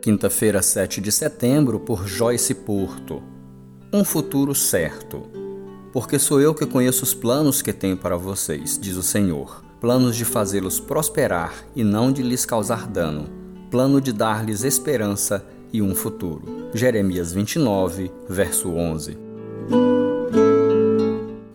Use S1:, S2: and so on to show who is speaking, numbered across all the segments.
S1: Quinta-feira, 7 de setembro, por Joyce Porto. Um futuro certo. Porque sou eu que conheço os planos que tenho para vocês, diz o Senhor. Planos de fazê-los prosperar e não de lhes causar dano. Plano de dar-lhes esperança e um futuro. Jeremias 29, verso 11.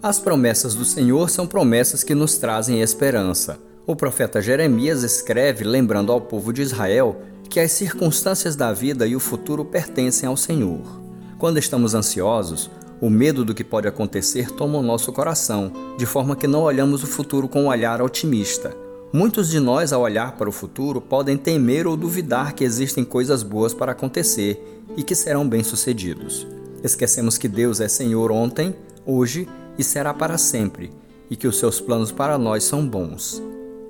S1: As promessas do Senhor são promessas que nos trazem esperança. O profeta Jeremias escreve lembrando ao povo de Israel que as circunstâncias da vida e o futuro pertencem ao Senhor. Quando estamos ansiosos, o medo do que pode acontecer toma o nosso coração, de forma que não olhamos o futuro com um olhar otimista. Muitos de nós, ao olhar para o futuro, podem temer ou duvidar que existem coisas boas para acontecer e que serão bem-sucedidos. Esquecemos que Deus é Senhor ontem, hoje e será para sempre, e que os seus planos para nós são bons.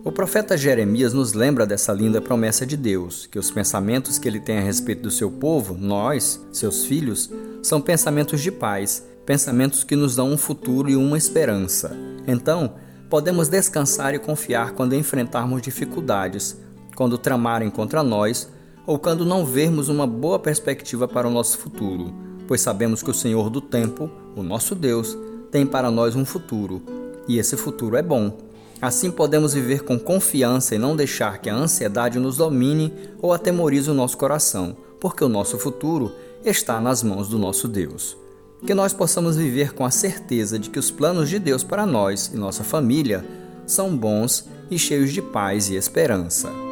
S1: O profeta Jeremias nos lembra dessa linda promessa de Deus, que os pensamentos que ele tem a respeito do seu povo, nós, seus filhos, são pensamentos de paz, pensamentos que nos dão um futuro e uma esperança. Então, podemos descansar e confiar quando enfrentarmos dificuldades, quando tramarem contra nós ou quando não vermos uma boa perspectiva para o nosso futuro, pois sabemos que o Senhor do tempo, o nosso Deus, tem para nós um futuro, e esse futuro é bom. Assim podemos viver com confiança e não deixar que a ansiedade nos domine ou atemorize o nosso coração, porque o nosso futuro está nas mãos do nosso Deus. Que nós possamos viver com a certeza de que os planos de Deus para nós e nossa família são bons e cheios de paz e esperança.